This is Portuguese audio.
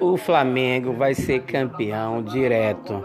o Flamengo vai ser campeão direto.